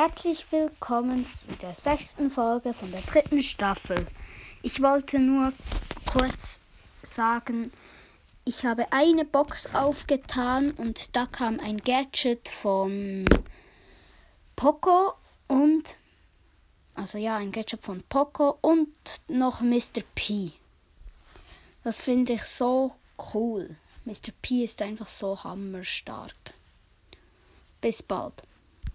Herzlich willkommen zu der sechsten Folge von der dritten Staffel. Ich wollte nur kurz sagen, ich habe eine Box aufgetan und da kam ein Gadget von Poco und also ja, ein Gadget von Poco und noch Mr. P. Das finde ich so cool. Mr. P ist einfach so hammerstark. Bis bald.